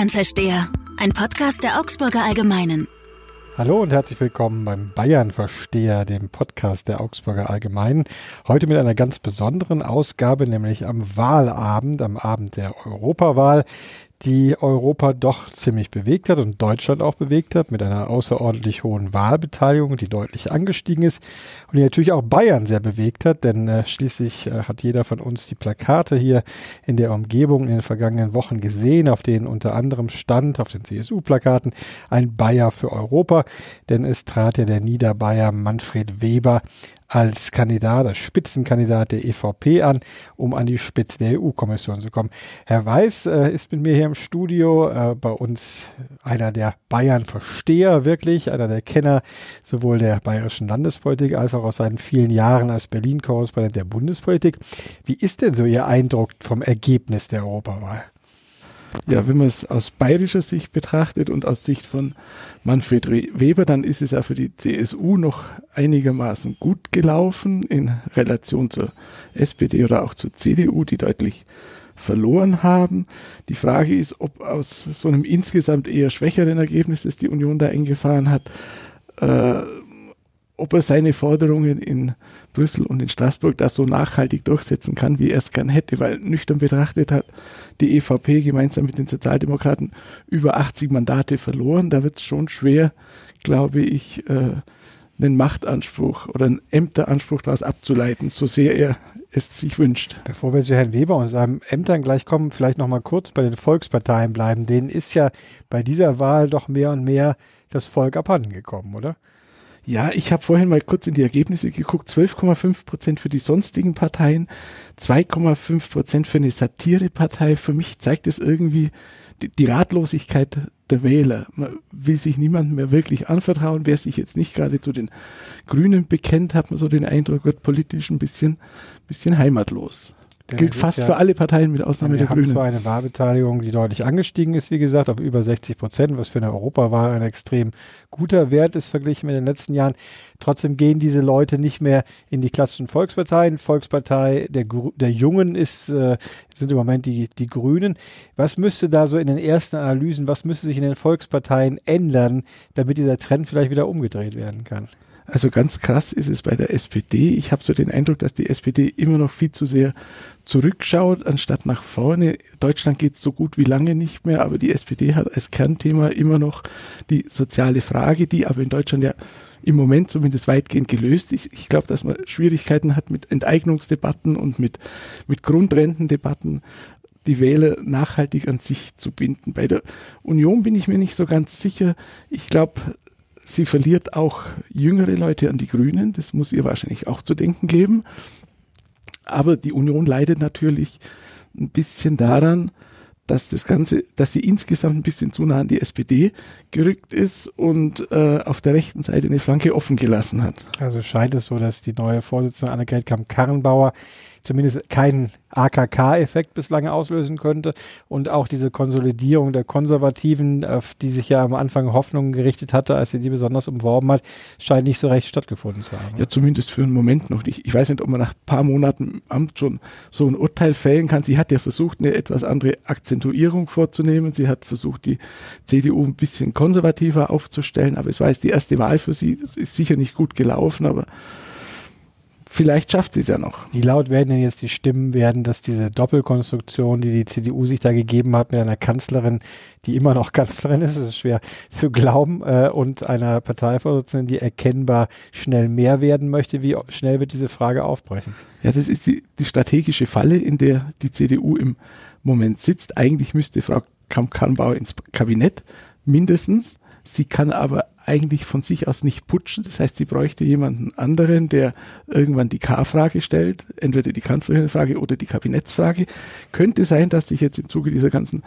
Bayern-Versteher, ein Podcast der Augsburger Allgemeinen. Hallo und herzlich willkommen beim Bayern-Versteher, dem Podcast der Augsburger Allgemeinen. Heute mit einer ganz besonderen Ausgabe, nämlich am Wahlabend, am Abend der Europawahl die Europa doch ziemlich bewegt hat und Deutschland auch bewegt hat, mit einer außerordentlich hohen Wahlbeteiligung, die deutlich angestiegen ist und die natürlich auch Bayern sehr bewegt hat, denn äh, schließlich äh, hat jeder von uns die Plakate hier in der Umgebung in den vergangenen Wochen gesehen, auf denen unter anderem stand, auf den CSU-Plakaten, ein Bayer für Europa, denn es trat ja der Niederbayer Manfred Weber als Kandidat, als Spitzenkandidat der EVP an, um an die Spitze der EU-Kommission zu kommen. Herr Weiß äh, ist mit mir hier im Studio, äh, bei uns einer der Bayern-Versteher wirklich, einer der Kenner sowohl der bayerischen Landespolitik als auch aus seinen vielen Jahren als Berlin-Korrespondent der Bundespolitik. Wie ist denn so Ihr Eindruck vom Ergebnis der Europawahl? Ja, wenn man es aus bayerischer Sicht betrachtet und aus Sicht von Manfred Weber, dann ist es ja für die CSU noch einigermaßen gut gelaufen in Relation zur SPD oder auch zur CDU, die deutlich verloren haben. Die Frage ist, ob aus so einem insgesamt eher schwächeren Ergebnis, das die Union da eingefahren hat, äh, ob er seine Forderungen in Brüssel und in Straßburg das so nachhaltig durchsetzen kann, wie er es gern hätte, weil nüchtern betrachtet hat die EVP gemeinsam mit den Sozialdemokraten über 80 Mandate verloren. Da wird es schon schwer, glaube ich, äh, einen Machtanspruch oder einen Ämteranspruch daraus abzuleiten, so sehr er es sich wünscht. Bevor wir zu Herrn Weber und seinen Ämtern gleich kommen, vielleicht noch mal kurz bei den Volksparteien bleiben. Denen ist ja bei dieser Wahl doch mehr und mehr das Volk abhanden gekommen, oder? Ja, ich habe vorhin mal kurz in die Ergebnisse geguckt. 12,5 Prozent für die sonstigen Parteien, 2,5 Prozent für eine Satirepartei. Für mich zeigt es irgendwie die, die Ratlosigkeit der Wähler. Man will sich niemandem mehr wirklich anvertrauen. Wer sich jetzt nicht gerade zu den Grünen bekennt, hat man so den Eindruck, wird politisch ein bisschen, bisschen heimatlos. Der gilt fast ja, für alle Parteien mit Ausnahme der Grünen. Wir haben zwar eine Wahlbeteiligung, die deutlich angestiegen ist, wie gesagt, auf über 60 Prozent, was für eine Europawahl ein extrem guter Wert ist verglichen mit den letzten Jahren. Trotzdem gehen diese Leute nicht mehr in die klassischen Volksparteien. Volkspartei der, der Jungen ist, äh, sind im Moment die, die Grünen. Was müsste da so in den ersten Analysen, was müsste sich in den Volksparteien ändern, damit dieser Trend vielleicht wieder umgedreht werden kann? Also ganz krass ist es bei der SPD. Ich habe so den Eindruck, dass die SPD immer noch viel zu sehr zurückschaut, anstatt nach vorne. Deutschland geht so gut wie lange nicht mehr, aber die SPD hat als Kernthema immer noch die soziale Frage, die aber in Deutschland ja im Moment zumindest weitgehend gelöst ist. Ich glaube, dass man Schwierigkeiten hat mit Enteignungsdebatten und mit, mit Grundrentendebatten die Wähler nachhaltig an sich zu binden. Bei der Union bin ich mir nicht so ganz sicher. Ich glaube, sie verliert auch jüngere Leute an die Grünen. Das muss ihr wahrscheinlich auch zu denken geben. Aber die Union leidet natürlich ein bisschen daran, dass das Ganze, dass sie insgesamt ein bisschen zu nah an die SPD gerückt ist und äh, auf der rechten Seite eine Flanke offen gelassen hat. Also scheint es so, dass die neue Vorsitzende Annegret Kamp-Karrenbauer zumindest keinen AKK-Effekt bislang auslösen könnte und auch diese Konsolidierung der Konservativen, auf die sich ja am Anfang Hoffnungen gerichtet hatte, als sie die besonders umworben hat, scheint nicht so recht stattgefunden zu haben. Ja, zumindest für einen Moment noch nicht. Ich weiß nicht, ob man nach ein paar Monaten im Amt schon so ein Urteil fällen kann. Sie hat ja versucht, eine etwas andere Akzentuierung vorzunehmen. Sie hat versucht, die CDU ein bisschen konservativer aufzustellen, aber es war jetzt die erste Wahl für sie. Das ist sicher nicht gut gelaufen, aber vielleicht schafft sie es ja noch. Wie laut werden denn jetzt die Stimmen werden, dass diese Doppelkonstruktion, die die CDU sich da gegeben hat mit einer Kanzlerin, die immer noch Kanzlerin ist, ist schwer zu glauben, äh, und einer Parteivorsitzenden, die erkennbar schnell mehr werden möchte, wie schnell wird diese Frage aufbrechen? Ja, das ist die, die strategische Falle, in der die CDU im Moment sitzt. Eigentlich müsste Frau Kamp-Karrenbauer ins Kabinett mindestens. Sie kann aber eigentlich von sich aus nicht putschen. Das heißt, sie bräuchte jemanden anderen, der irgendwann die K-Frage stellt, entweder die Kanzlerin-Frage oder die Kabinettsfrage. Könnte sein, dass sich jetzt im Zuge dieser ganzen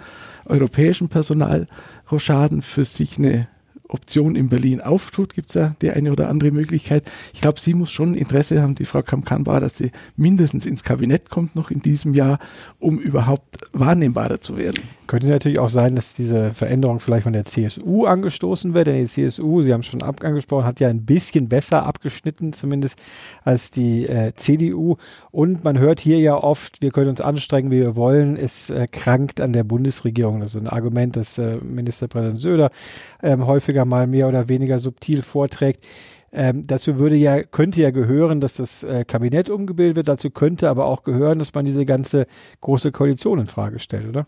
europäischen Personalrochaden für sich eine Option in Berlin auftut, gibt es ja die eine oder andere Möglichkeit. Ich glaube, sie muss schon Interesse haben, die Frau Kamp-Karrenbauer, dass sie mindestens ins Kabinett kommt noch in diesem Jahr, um überhaupt wahrnehmbarer zu werden. Könnte natürlich auch sein, dass diese Veränderung vielleicht von der CSU angestoßen wird, denn die CSU, Sie haben es schon angesprochen, hat ja ein bisschen besser abgeschnitten, zumindest als die äh, CDU. Und man hört hier ja oft, wir können uns anstrengen, wie wir wollen. Es äh, krankt an der Bundesregierung. Das ist ein Argument, das äh, Ministerpräsident Söder ähm, häufiger mal mehr oder weniger subtil vorträgt. Ähm, dazu würde ja, könnte ja gehören, dass das äh, Kabinett umgebildet wird. Dazu könnte aber auch gehören, dass man diese ganze große Koalition in Frage stellt, oder?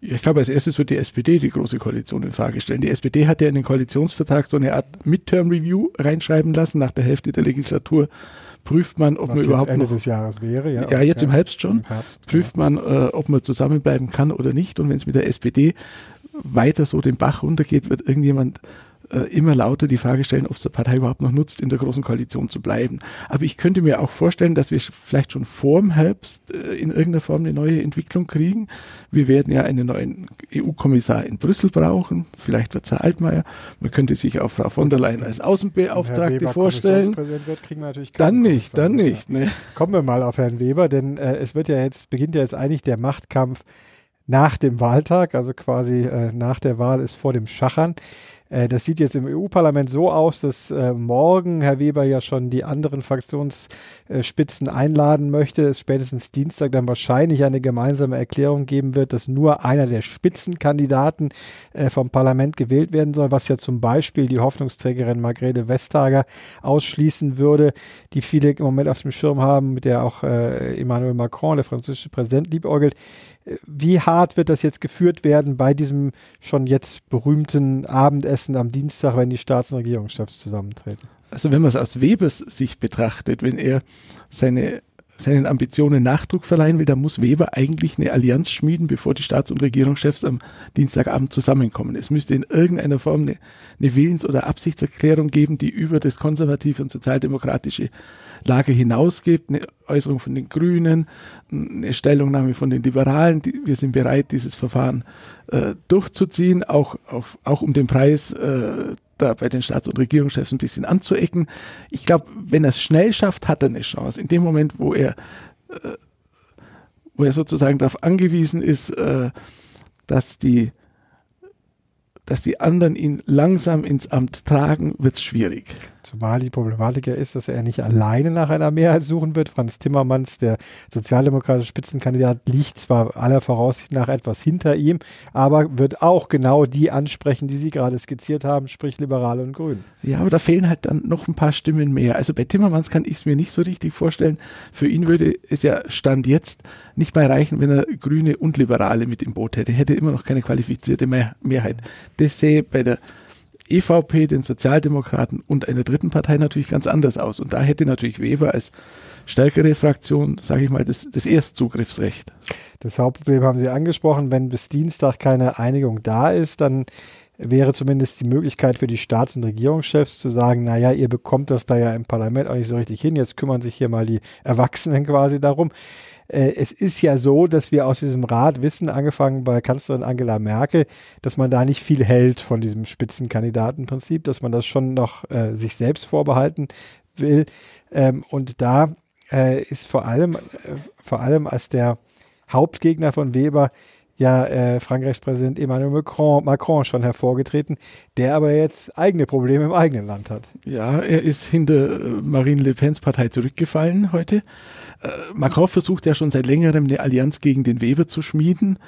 Ich glaube, als erstes wird die SPD die große Koalition in Frage stellen. Die SPD hat ja in den Koalitionsvertrag so eine Art Midterm Review reinschreiben lassen. Nach der Hälfte der Legislatur prüft man, ob Was man überhaupt Ende noch, des Jahres wäre. Ja, ja jetzt im Herbst schon, Im Herbst, prüft man, äh, ob man zusammenbleiben kann oder nicht. Und wenn es mit der SPD weiter so den Bach runtergeht, wird irgendjemand immer lauter die Frage stellen, ob es der Partei überhaupt noch nutzt, in der Großen Koalition zu bleiben. Aber ich könnte mir auch vorstellen, dass wir vielleicht schon vor dem Herbst äh, in irgendeiner Form eine neue Entwicklung kriegen. Wir werden ja einen neuen EU-Kommissar in Brüssel brauchen. Vielleicht wird es Herr Altmaier. Man könnte sich auch Frau von der Leyen als Außenbeauftragte vorstellen. Wird, kriegen wir natürlich dann nicht, dann nicht. Ne? Kommen wir mal auf Herrn Weber, denn äh, es wird ja jetzt, beginnt ja jetzt eigentlich der Machtkampf nach dem Wahltag, also quasi äh, nach der Wahl ist vor dem Schachern. Äh, das sieht jetzt im EU-Parlament so aus, dass äh, morgen Herr Weber ja schon die anderen Fraktionsspitzen einladen möchte, es spätestens Dienstag dann wahrscheinlich eine gemeinsame Erklärung geben wird, dass nur einer der Spitzenkandidaten äh, vom Parlament gewählt werden soll, was ja zum Beispiel die Hoffnungsträgerin Margrethe Vestager ausschließen würde, die viele im Moment auf dem Schirm haben, mit der auch Emmanuel Macron, der französische Präsident, liebäugelt wie hart wird das jetzt geführt werden bei diesem schon jetzt berühmten Abendessen am Dienstag, wenn die Staats- und Regierungschefs zusammentreten? Also wenn man es aus Webers Sicht betrachtet, wenn er seine seinen Ambitionen Nachdruck verleihen will, dann muss Weber eigentlich eine Allianz schmieden, bevor die Staats- und Regierungschefs am Dienstagabend zusammenkommen. Es müsste in irgendeiner Form eine, eine Willens- oder Absichtserklärung geben, die über das konservative und sozialdemokratische Lager hinausgeht, eine Äußerung von den Grünen, eine Stellungnahme von den Liberalen. Die, wir sind bereit, dieses Verfahren äh, durchzuziehen, auch, auf, auch um den Preis äh, da bei den Staats- und Regierungschefs ein bisschen anzuecken. Ich glaube, wenn er es schnell schafft, hat er eine Chance. In dem Moment, wo er, äh, wo er sozusagen darauf angewiesen ist, äh, dass die dass die anderen ihn langsam ins Amt tragen, wird es schwierig. Zumal die Problematik ja ist, dass er nicht alleine nach einer Mehrheit suchen wird. Franz Timmermans, der sozialdemokratische Spitzenkandidat, liegt zwar aller Voraussicht nach etwas hinter ihm, aber wird auch genau die ansprechen, die Sie gerade skizziert haben, sprich Liberale und Grüne. Ja, aber da fehlen halt dann noch ein paar Stimmen mehr. Also bei Timmermans kann ich es mir nicht so richtig vorstellen. Für ihn würde es ja Stand jetzt nicht mal reichen, wenn er Grüne und Liberale mit im Boot hätte. Er hätte immer noch keine qualifizierte Mehrheit. Das sähe bei der EVP, den Sozialdemokraten und einer dritten Partei natürlich ganz anders aus. Und da hätte natürlich Weber als stärkere Fraktion, sage ich mal, das, das Erstzugriffsrecht. Das Hauptproblem haben Sie angesprochen. Wenn bis Dienstag keine Einigung da ist, dann wäre zumindest die Möglichkeit für die Staats- und Regierungschefs zu sagen, naja, ihr bekommt das da ja im Parlament auch nicht so richtig hin, jetzt kümmern sich hier mal die Erwachsenen quasi darum. Äh, es ist ja so, dass wir aus diesem Rat wissen, angefangen bei Kanzlerin Angela Merkel, dass man da nicht viel hält von diesem Spitzenkandidatenprinzip, dass man das schon noch äh, sich selbst vorbehalten will. Ähm, und da äh, ist vor allem, äh, vor allem als der Hauptgegner von Weber ja äh, Frankreichs Präsident Emmanuel Macron, Macron schon hervorgetreten, der aber jetzt eigene Probleme im eigenen Land hat. Ja, er ist hinter äh, Marine Le Pens Partei zurückgefallen heute. Äh, Macron versucht ja schon seit längerem eine Allianz gegen den Weber zu schmieden.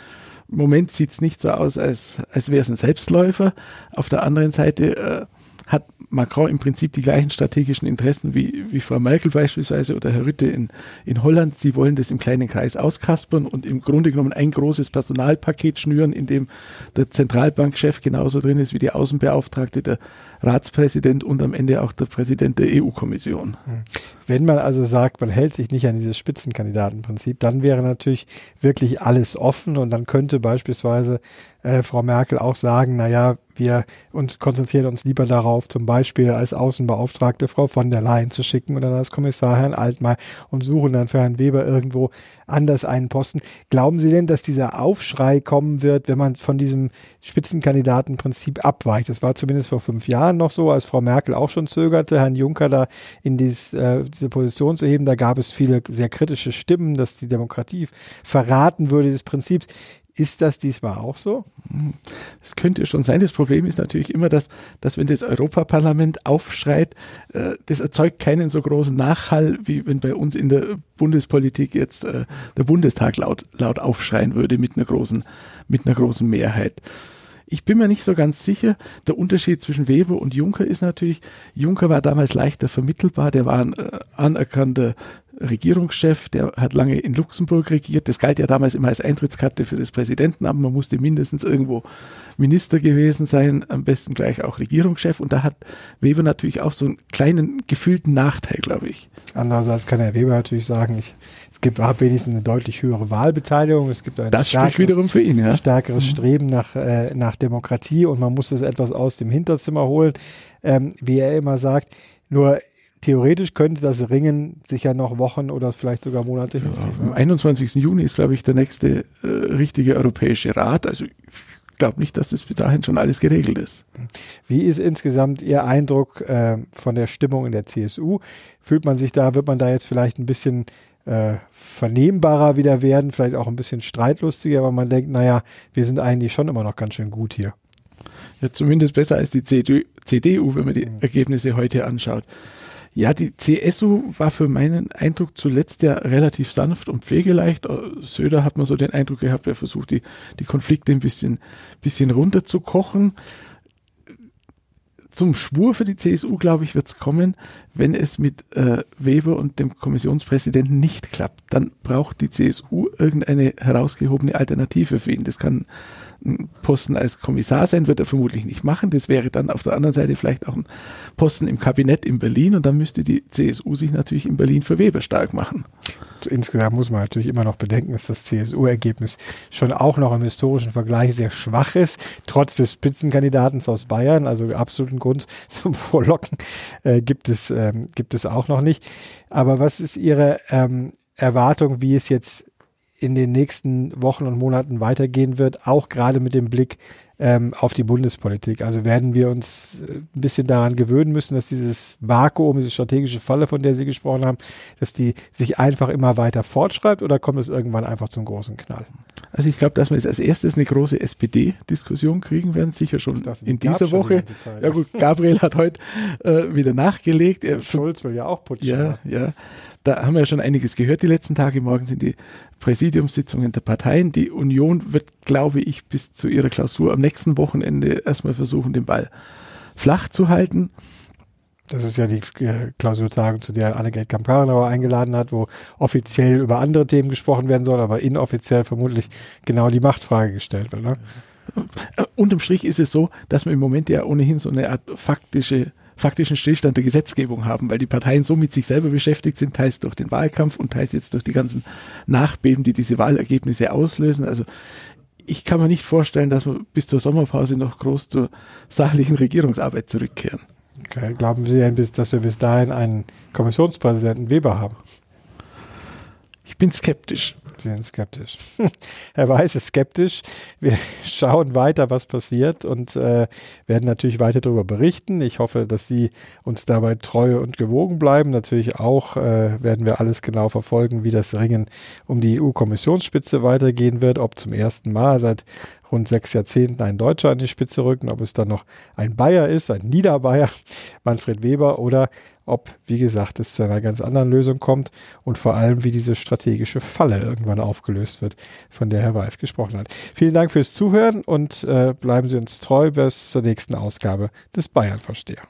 Im Moment sieht es nicht so aus, als, als wäre es ein Selbstläufer. Auf der anderen Seite äh, hat Macron im Prinzip die gleichen strategischen Interessen wie, wie Frau Merkel beispielsweise oder Herr Rütte in, in Holland. Sie wollen das im kleinen Kreis auskaspern und im Grunde genommen ein großes Personalpaket schnüren, in dem der Zentralbankchef genauso drin ist wie die Außenbeauftragte, der Ratspräsident und am Ende auch der Präsident der EU-Kommission. Hm. Wenn man also sagt, man hält sich nicht an dieses Spitzenkandidatenprinzip, dann wäre natürlich wirklich alles offen und dann könnte beispielsweise äh, Frau Merkel auch sagen, naja, wir uns konzentrieren uns lieber darauf, zum Beispiel als Außenbeauftragte Frau von der Leyen zu schicken oder als Kommissar Herrn Altmaier und suchen dann für Herrn Weber irgendwo anders einen Posten. Glauben Sie denn, dass dieser Aufschrei kommen wird, wenn man von diesem Spitzenkandidatenprinzip abweicht? Das war zumindest vor fünf Jahren noch so, als Frau Merkel auch schon zögerte, Herrn Juncker da in dieses, äh, diese Position zu heben. Da gab es viele sehr kritische Stimmen, dass die Demokratie verraten würde des Prinzips. Ist das diesmal auch so? Das könnte schon sein. Das Problem ist natürlich immer, dass, dass wenn das Europaparlament aufschreit, äh, das erzeugt keinen so großen Nachhall, wie wenn bei uns in der Bundespolitik jetzt äh, der Bundestag laut, laut aufschreien würde mit einer großen, mit einer großen Mehrheit. Ich bin mir nicht so ganz sicher. Der Unterschied zwischen Weber und Juncker ist natürlich, Juncker war damals leichter vermittelbar, der war ein äh, anerkannter Regierungschef, der hat lange in Luxemburg regiert. Das galt ja damals immer als Eintrittskarte für das Präsidentenamt. Man musste mindestens irgendwo Minister gewesen sein, am besten gleich auch Regierungschef. Und da hat Weber natürlich auch so einen kleinen gefühlten Nachteil, glaube ich. Andererseits kann Herr Weber natürlich sagen, ich, es gibt ab wenigstens eine deutlich höhere Wahlbeteiligung. Es gibt ein das stärkeres, wiederum für ihn, ja. stärkeres mhm. Streben nach, äh, nach Demokratie und man muss es etwas aus dem Hinterzimmer holen, ähm, wie er immer sagt. Nur theoretisch könnte das Ringen sich ja noch Wochen oder vielleicht sogar Monate ja, hinziehen. Am 21. Juni ist, glaube ich, der nächste äh, richtige Europäische Rat. Also ich glaube nicht, dass das bis dahin schon alles geregelt ist. Wie ist insgesamt Ihr Eindruck äh, von der Stimmung in der CSU? Fühlt man sich da, wird man da jetzt vielleicht ein bisschen äh, vernehmbarer wieder werden, vielleicht auch ein bisschen streitlustiger, aber man denkt, naja, wir sind eigentlich schon immer noch ganz schön gut hier. Ja, zumindest besser als die CDU, wenn man die mhm. Ergebnisse heute anschaut. Ja, die CSU war für meinen Eindruck zuletzt ja relativ sanft und pflegeleicht. Äh, Söder hat man so den Eindruck gehabt, er versucht die, die Konflikte ein bisschen, bisschen runterzukochen. Zum Schwur für die CSU, glaube ich, wird es kommen, wenn es mit äh, Weber und dem Kommissionspräsidenten nicht klappt. Dann braucht die CSU irgendeine herausgehobene Alternative für ihn. Das kann Posten als Kommissar sein, wird er vermutlich nicht machen. Das wäre dann auf der anderen Seite vielleicht auch ein Posten im Kabinett in Berlin und dann müsste die CSU sich natürlich in Berlin für Weber stark machen. Insgesamt muss man natürlich immer noch bedenken, dass das CSU-Ergebnis schon auch noch im historischen Vergleich sehr schwach ist, trotz des Spitzenkandidaten aus Bayern, also absoluten Grund zum Vorlocken äh, gibt es ähm, gibt es auch noch nicht. Aber was ist Ihre ähm, Erwartung, wie es jetzt in den nächsten Wochen und Monaten weitergehen wird, auch gerade mit dem Blick ähm, auf die Bundespolitik. Also werden wir uns äh, ein bisschen daran gewöhnen müssen, dass dieses Vakuum, diese strategische Falle, von der Sie gesprochen haben, dass die sich einfach immer weiter fortschreibt oder kommt es irgendwann einfach zum großen Knall? Also ich glaube, dass wir jetzt als erstes eine große SPD-Diskussion kriegen werden, sicher schon dachte, in dieser Woche. Die ja gut, Gabriel hat heute äh, wieder nachgelegt. Er, Schulz will ja auch putschen. Ja, ja. Da haben wir ja schon einiges gehört die letzten Tage. Morgen sind die Präsidiumssitzungen der Parteien. Die Union wird, glaube ich, bis zu ihrer Klausur am nächsten Wochenende erstmal versuchen, den Ball flach zu halten. Das ist ja die äh, Klausurtagung, zu der Annegret Kamp-Karrenauer eingeladen hat, wo offiziell über andere Themen gesprochen werden soll, aber inoffiziell vermutlich genau die Machtfrage gestellt wird. Ne? Unterm Strich ist es so, dass wir im Moment ja ohnehin so eine Art faktische faktischen Stillstand der Gesetzgebung haben, weil die Parteien so mit sich selber beschäftigt sind, teils durch den Wahlkampf und teils jetzt durch die ganzen Nachbeben, die diese Wahlergebnisse auslösen. Also ich kann mir nicht vorstellen, dass wir bis zur Sommerpause noch groß zur sachlichen Regierungsarbeit zurückkehren. Okay. Glauben Sie dass wir bis dahin einen Kommissionspräsidenten Weber haben? Ich bin skeptisch. Sie sind skeptisch. Herr Weiß ist skeptisch. Wir schauen weiter, was passiert und äh, werden natürlich weiter darüber berichten. Ich hoffe, dass Sie uns dabei treu und gewogen bleiben. Natürlich auch äh, werden wir alles genau verfolgen, wie das Ringen um die EU-Kommissionsspitze weitergehen wird, ob zum ersten Mal seit rund sechs Jahrzehnten ein Deutscher an die Spitze rücken, ob es dann noch ein Bayer ist, ein Niederbayer, Manfred Weber oder ob, wie gesagt, es zu einer ganz anderen Lösung kommt und vor allem, wie diese strategische Falle irgendwann aufgelöst wird, von der Herr Weiß gesprochen hat. Vielen Dank fürs Zuhören und äh, bleiben Sie uns treu bis zur nächsten Ausgabe des Bayern Versteher.